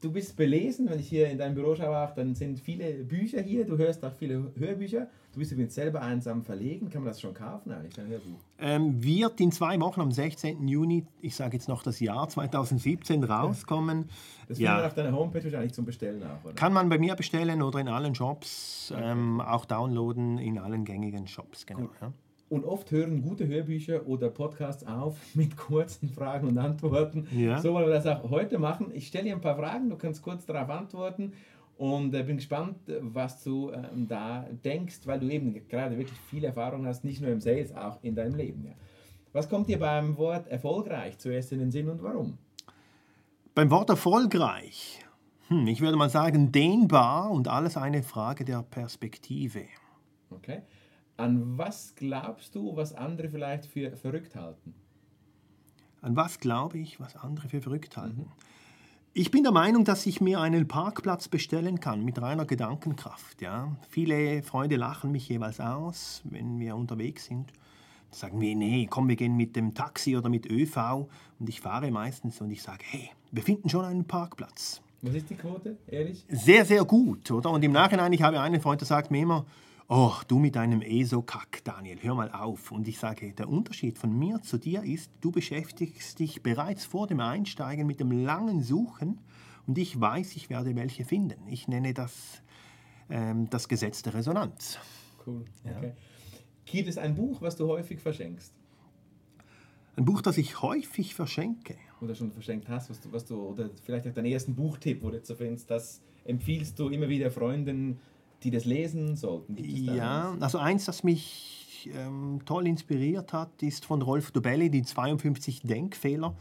Speaker 1: Du bist belesen, wenn ich hier in deinem Büro schaue, dann sind viele Bücher hier, du hörst auch viele Hörbücher. Du bist übrigens selber einsam verlegen. Kann man das schon kaufen eigentlich, dein Hörbuch?
Speaker 3: Ähm, wird in zwei Wochen am 16. Juni, ich sage jetzt noch das Jahr 2017, rauskommen.
Speaker 1: Das findet ja. man auf deiner Homepage wahrscheinlich zum Bestellen auch, oder?
Speaker 3: Kann man bei mir bestellen oder in allen Shops, okay. ähm, auch downloaden in allen gängigen Shops, genau. Ja.
Speaker 1: Und oft hören gute Hörbücher oder Podcasts auf [laughs] mit kurzen Fragen und Antworten. Ja. So wollen wir das auch heute machen. Ich stelle dir ein paar Fragen, du kannst kurz darauf antworten. Und äh, bin gespannt, was du ähm, da denkst, weil du eben gerade wirklich viel Erfahrung hast, nicht nur im Sales, auch in deinem Leben. Ja. Was kommt dir beim Wort erfolgreich zuerst in den Sinn und warum?
Speaker 3: Beim Wort erfolgreich, hm, ich würde mal sagen, dehnbar und alles eine Frage der Perspektive.
Speaker 1: Okay. An was glaubst du, was andere vielleicht für verrückt halten?
Speaker 3: An was glaube ich, was andere für verrückt halten? Mhm. Ich bin der Meinung, dass ich mir einen Parkplatz bestellen kann mit reiner Gedankenkraft. Ja? Viele Freunde lachen mich jeweils aus, wenn wir unterwegs sind. Da sagen wir, nee, komm, wir gehen mit dem Taxi oder mit ÖV. Und ich fahre meistens und ich sage, hey, wir finden schon einen Parkplatz.
Speaker 1: Was ist die Quote, ehrlich?
Speaker 3: Sehr, sehr gut, oder? Und im Nachhinein, ich habe einen Freund, der sagt mir immer, Oh, du mit deinem ESO-Kack, Daniel, hör mal auf. Und ich sage, der Unterschied von mir zu dir ist, du beschäftigst dich bereits vor dem Einsteigen mit dem langen Suchen und ich weiß, ich werde welche finden. Ich nenne das ähm, das Gesetz der Resonanz.
Speaker 1: Cool. Okay. Gibt es ein Buch, was du häufig verschenkst?
Speaker 3: Ein Buch, das ich häufig verschenke.
Speaker 1: Oder schon verschenkt hast, was du, was du oder vielleicht auch deinen ersten Buchtipp, wo du jetzt so findest, das empfiehlst du immer wieder Freunden, die das lesen sollten?
Speaker 3: ja, also eins, das mich ähm, toll inspiriert hat, ist von Rolf Dobelli, die 52 Denkfehler.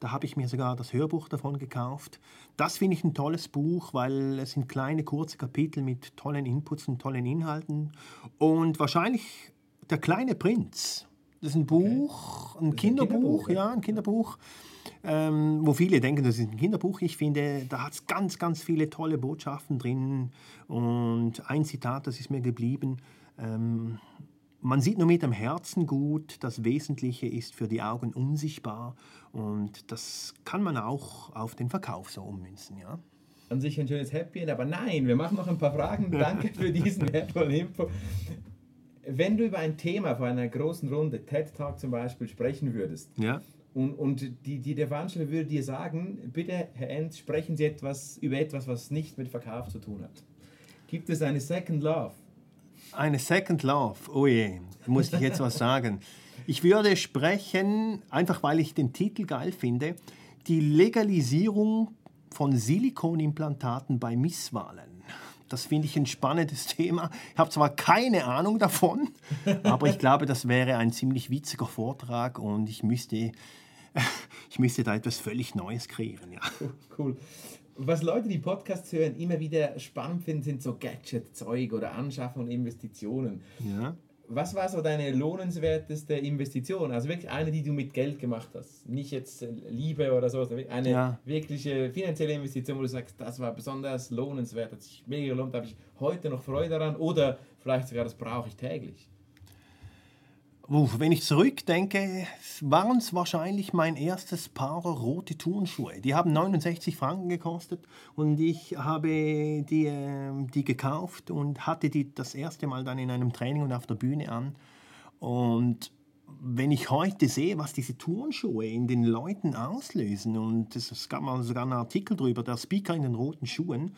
Speaker 3: Da habe ich mir sogar das Hörbuch davon gekauft. Das finde ich ein tolles Buch, weil es sind kleine, kurze Kapitel mit tollen Inputs und tollen Inhalten. Und wahrscheinlich Der kleine Prinz. Das ist ein Buch, okay. ein, Kinderbuch, ein Kinderbuch, ja, ein Kinderbuch ähm, wo viele denken, das ist ein Kinderbuch. Ich finde, da hat es ganz, ganz viele tolle Botschaften drin. Und ein Zitat, das ist mir geblieben. Ähm, man sieht nur mit dem Herzen gut, das Wesentliche ist für die Augen unsichtbar und das kann man auch auf den Verkauf so ummünzen, ja.
Speaker 1: An sich ein schönes Happy End, aber nein, wir machen noch ein paar Fragen. [laughs] Danke für diesen wertvollen Info. Wenn du über ein Thema vor einer großen Runde, TED Talk zum Beispiel, sprechen würdest,
Speaker 3: ja.
Speaker 1: Und, und die, die, der Veranstalter würde dir sagen, bitte, Herr Enz, sprechen Sie etwas über etwas, was nicht mit Verkauf zu tun hat. Gibt es eine Second Love?
Speaker 3: Eine Second Love, oh je, muss ich jetzt was sagen. Ich würde sprechen, einfach weil ich den Titel geil finde, die Legalisierung von Silikonimplantaten bei Misswahlen. Das finde ich ein spannendes [laughs] Thema. Ich habe zwar keine Ahnung davon, [laughs] aber ich glaube, das wäre ein ziemlich witziger Vortrag und ich müsste [laughs] ich müsste da etwas völlig Neues kreieren. Ja.
Speaker 1: Cool. Was Leute, die Podcasts hören, immer wieder spannend finden, sind so Gadget-Zeug oder Anschaffung und Investitionen.
Speaker 3: Ja.
Speaker 1: Was war so deine lohnenswerteste Investition? Also wirklich eine, die du mit Geld gemacht hast. Nicht jetzt Liebe oder so, sondern eine ja. wirkliche finanzielle Investition, wo du sagst, das war besonders lohnenswert, hat sich mega gelohnt, da habe ich heute noch Freude daran oder vielleicht sogar, das brauche ich täglich.
Speaker 3: Wenn ich zurückdenke, waren es wahrscheinlich mein erstes Paar rote Turnschuhe. Die haben 69 Franken gekostet und ich habe die, ähm, die gekauft und hatte die das erste Mal dann in einem Training und auf der Bühne an. Und wenn ich heute sehe, was diese Turnschuhe in den Leuten auslösen, und es gab mal sogar einen Artikel darüber, der Speaker in den roten Schuhen,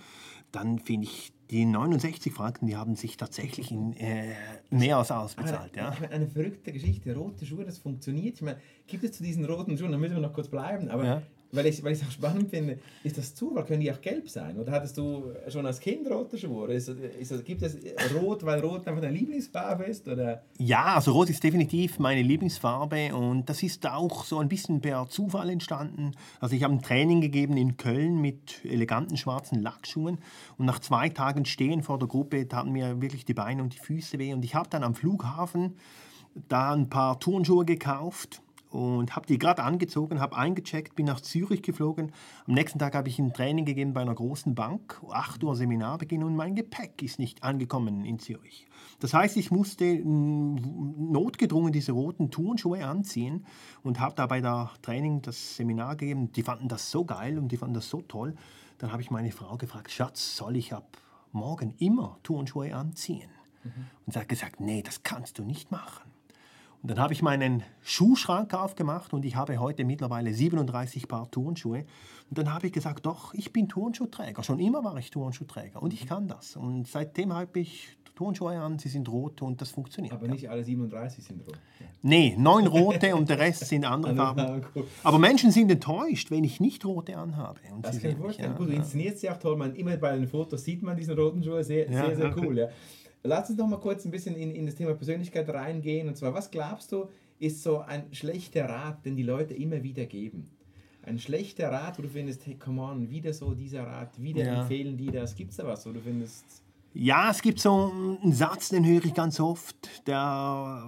Speaker 3: dann finde ich die 69 Franken, die haben sich tatsächlich in, äh, mehr als ausbezahlt.
Speaker 1: ja. eine verrückte Geschichte. Rote Schuhe, das funktioniert. Ich meine, gibt es zu diesen roten Schuhen, da müssen wir noch kurz bleiben, aber ja weil ich es auch spannend finde, ist das Zufall? Können die auch gelb sein? Oder hattest du schon als Kind rote Schuhe? Ist, ist, gibt es Rot, weil Rot einfach deine Lieblingsfarbe ist? Oder?
Speaker 3: Ja, also Rot ist definitiv meine Lieblingsfarbe und das ist auch so ein bisschen per Zufall entstanden. Also ich habe ein Training gegeben in Köln mit eleganten schwarzen Lackschuhen und nach zwei Tagen Stehen vor der Gruppe taten mir wirklich die Beine und die Füße weh und ich habe dann am Flughafen da ein paar Turnschuhe gekauft und habe die gerade angezogen, habe eingecheckt, bin nach Zürich geflogen. Am nächsten Tag habe ich ein Training gegeben bei einer großen Bank, 8 Uhr Seminarbeginn und mein Gepäck ist nicht angekommen in Zürich. Das heißt, ich musste notgedrungen diese roten Turnschuhe anziehen und habe da bei der Training das Seminar gegeben. Die fanden das so geil und die fanden das so toll. Dann habe ich meine Frau gefragt, Schatz, soll ich ab morgen immer Turnschuhe anziehen? Mhm. Und sie hat gesagt, nee, das kannst du nicht machen. Dann habe ich meinen Schuhschrank aufgemacht und ich habe heute mittlerweile 37 Paar Turnschuhe. Und dann habe ich gesagt, doch, ich bin Turnschuhträger. Schon immer war ich Turnschuhträger und ich kann das. Und seitdem habe ich Turnschuhe an, sie sind rot und das funktioniert.
Speaker 1: Aber nicht alle 37 sind rot. Ja.
Speaker 3: Nee, neun rote und der Rest sind andere Farben. Aber Menschen sind enttäuscht, wenn ich nicht rote anhabe.
Speaker 1: Und das kann ich vorstellen. Ja, Gut, du inszenierst sie auch toll. Man, immer bei den Fotos sieht man diesen roten Schuhe. Sehr, ja, sehr, sehr cool. Ja. Lass uns noch mal kurz ein bisschen in, in das Thema Persönlichkeit reingehen. Und zwar, was glaubst du, ist so ein schlechter Rat, den die Leute immer wieder geben? ein schlechter Rat, wo du findest, hey, come on, wieder so dieser Rat, wieder
Speaker 3: Ja.
Speaker 1: empfehlen die das? Gibt es da was, wo du findest,
Speaker 3: Ja, es gibt so einen Satz, den höre ich ganz oft, der,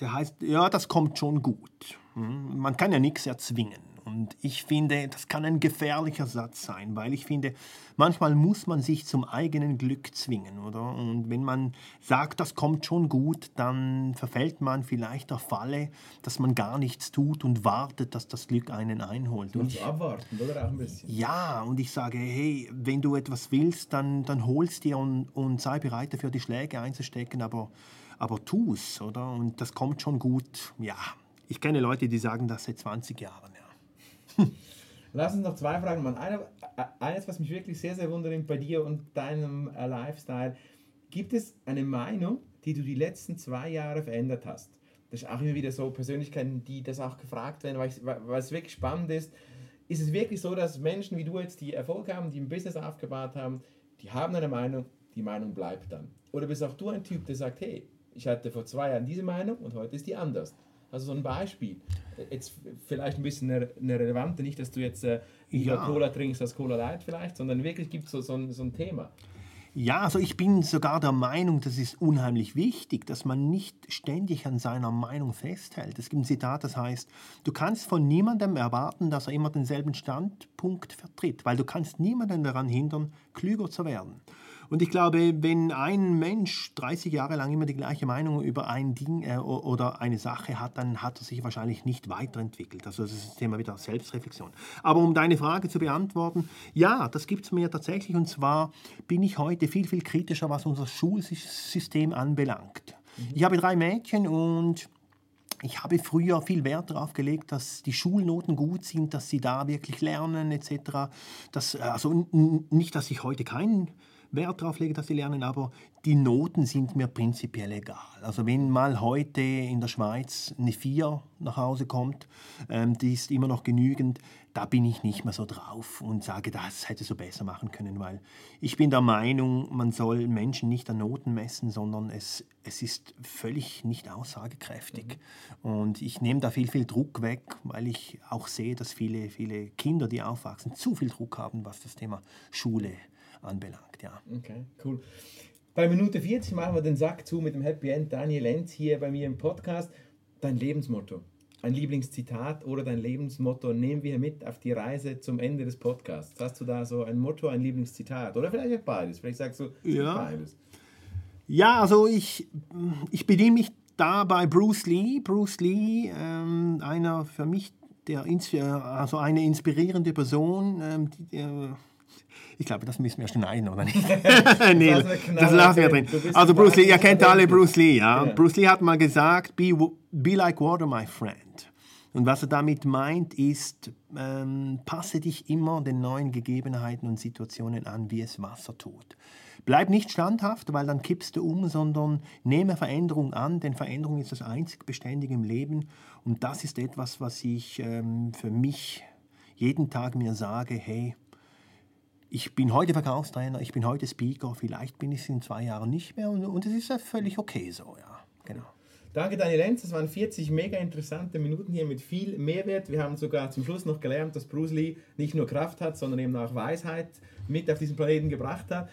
Speaker 3: der heißt, ja, das kommt schon gut. Hm, Man kann ja nichts erzwingen. Und ich finde, das kann ein gefährlicher Satz sein, weil ich finde, manchmal muss man sich zum eigenen Glück zwingen, oder? Und wenn man sagt, das kommt schon gut, dann verfällt man vielleicht der Falle, dass man gar nichts tut und wartet, dass das Glück einen einholt. Und
Speaker 1: so abwarten, oder auch ein bisschen?
Speaker 3: ja, und ich sage, hey, wenn du etwas willst, dann, dann hol's dir und, und sei bereit dafür, die Schläge einzustecken, aber, aber tu's, oder? Und das kommt schon gut. Ja, ich kenne Leute, die sagen das seit 20 Jahren, ja. [laughs]
Speaker 1: Lass uns noch zwei Fragen machen. Eine, äh, eines, was mich wirklich sehr, sehr wundert bei dir und deinem äh, Lifestyle. Gibt es eine Meinung, die du die letzten zwei Jahre verändert hast? Das ist auch immer wieder so Persönlichkeiten, die das auch gefragt werden, weil, ich, weil es wirklich spannend ist. Ist es wirklich so, dass Menschen wie du jetzt, die Erfolg haben, die ein Business aufgebaut haben, die haben eine Meinung, die Meinung bleibt dann? Oder bist auch du ein Typ, der sagt, hey, ich hatte vor zwei Jahren diese Meinung und heute ist die anders? Also so ein Beispiel. Jetzt vielleicht ein bisschen eine, eine relevante, nicht, dass du jetzt äh,
Speaker 3: Ja.
Speaker 1: Cola trinkst als Cola Light vielleicht, sondern wirklich gibt es so, so, ein, so ein Thema.
Speaker 3: Ja, also ich bin sogar der Meinung, das ist unheimlich wichtig, dass man nicht ständig an seiner Meinung festhält. Es gibt ein Zitat, das heißt, du kannst von niemandem erwarten, dass er immer denselben Standpunkt vertritt, weil du kannst niemanden daran hindern, klüger zu werden. Und ich glaube, wenn ein Mensch 30 Jahre lang immer die gleiche Meinung über ein Ding äh, oder eine Sache hat, dann hat er sich wahrscheinlich nicht weiterentwickelt. Also das ist das Thema wieder Selbstreflexion. Aber um deine Frage zu beantworten, ja, das gibt es mir tatsächlich. Und zwar bin ich heute viel, viel kritischer, was unser Schulsystem anbelangt. Ich habe drei Mädchen und ich habe früher viel Wert darauf gelegt, dass die Schulnoten gut sind, dass sie da wirklich lernen etc. Das, also n- n- nicht, dass ich heute keinen Wert darauf lege, dass sie lernen, aber die Noten sind mir prinzipiell egal. Also wenn mal heute in der Schweiz eine 4 nach Hause kommt, ähm, die ist immer noch genügend, da bin ich nicht mehr so drauf und sage, das hätte so besser machen können, weil ich bin der Meinung, man soll Menschen nicht an Noten messen, sondern es, es ist völlig nicht aussagekräftig. Und ich nehme da viel, viel Druck weg, weil ich auch sehe, dass viele, viele Kinder, die aufwachsen, zu viel Druck haben, was das Thema Schule anbelangt. Ja.
Speaker 1: Okay, cool. Bei Minute 40 machen wir den Sack zu mit dem Happy End. Daniel Enz hier bei mir im Podcast. Dein Lebensmotto, ein Lieblingszitat oder dein Lebensmotto nehmen wir mit auf die Reise zum Ende des Podcasts. Hast du da so ein Motto, ein Lieblingszitat oder vielleicht auch beides? Vielleicht sagst du
Speaker 3: Ja.
Speaker 1: beides.
Speaker 3: Ja, also ich, ich bediene mich da bei Bruce Lee. Bruce Lee, ähm, einer für mich, der, ins- also eine inspirierende Person. Ähm, die, äh, ich glaube, das müssen wir schneiden, oder nicht? nee, [laughs]
Speaker 1: knallen
Speaker 3: das lassen wir
Speaker 1: drin.
Speaker 3: Also Bruce Lee, ihr kennt alle. Bruce Lee, ja?
Speaker 1: Ja.
Speaker 3: Bruce Lee hat mal gesagt, be, be like water, my friend. Und was er damit meint, ist, ähm, passe dich immer den neuen Gegebenheiten und Situationen an, wie es Wasser tut. Bleib nicht standhaft, weil dann kippst du um, sondern nehme Veränderung an, denn Veränderung ist das einzig Beständige im Leben. Und das ist etwas, was ich ähm, für mich jeden Tag mir sage, hey, ich bin heute Verkaufstrainer, ich bin heute Speaker, vielleicht bin ich es in zwei Jahren nicht mehr und, es ist ja völlig okay so, ja, genau.
Speaker 1: Danke, Daniel Enz. Das waren 40 mega interessante Minuten hier mit viel Mehrwert. Wir haben sogar zum Schluss noch gelernt, dass Bruce Lee nicht nur Kraft hat, sondern eben auch Weisheit mit auf diesen Planeten gebracht hat.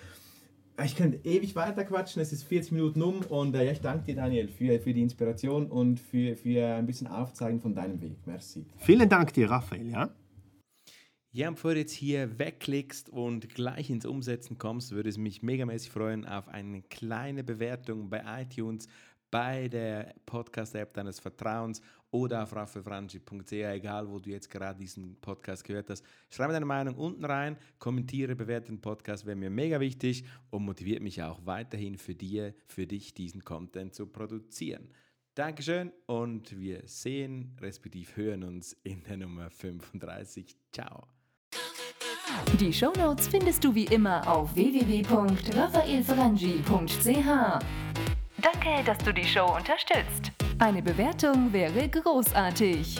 Speaker 1: Ich könnte ewig weiter quatschen, es ist 40 Minuten um und äh, ja, ich danke dir, Daniel, für, für die Inspiration und für, für ein bisschen Aufzeigen von deinem Weg. Merci.
Speaker 3: Vielen Dank dir, Raphael, ja.
Speaker 1: Ja, bevor du jetzt hier wegklickst und gleich ins Umsetzen kommst, würde es mich megamäßig freuen auf eine kleine Bewertung bei iTunes, bei der Podcast-App deines Vertrauens oder auf raffelfranchi.ch, egal wo du jetzt gerade diesen Podcast gehört hast. Schreibe deine Meinung unten rein, kommentiere, bewerte den Podcast, wäre mir mega wichtig und motiviert mich auch weiterhin für dir, für dich diesen Content zu produzieren. Dankeschön und wir sehen, respektive hören uns in der Nummer 35. Ciao.
Speaker 2: Die Shownotes findest du wie immer auf www.raphaelfrangi.ch. Danke, dass du die Show unterstützt. Eine Bewertung wäre großartig.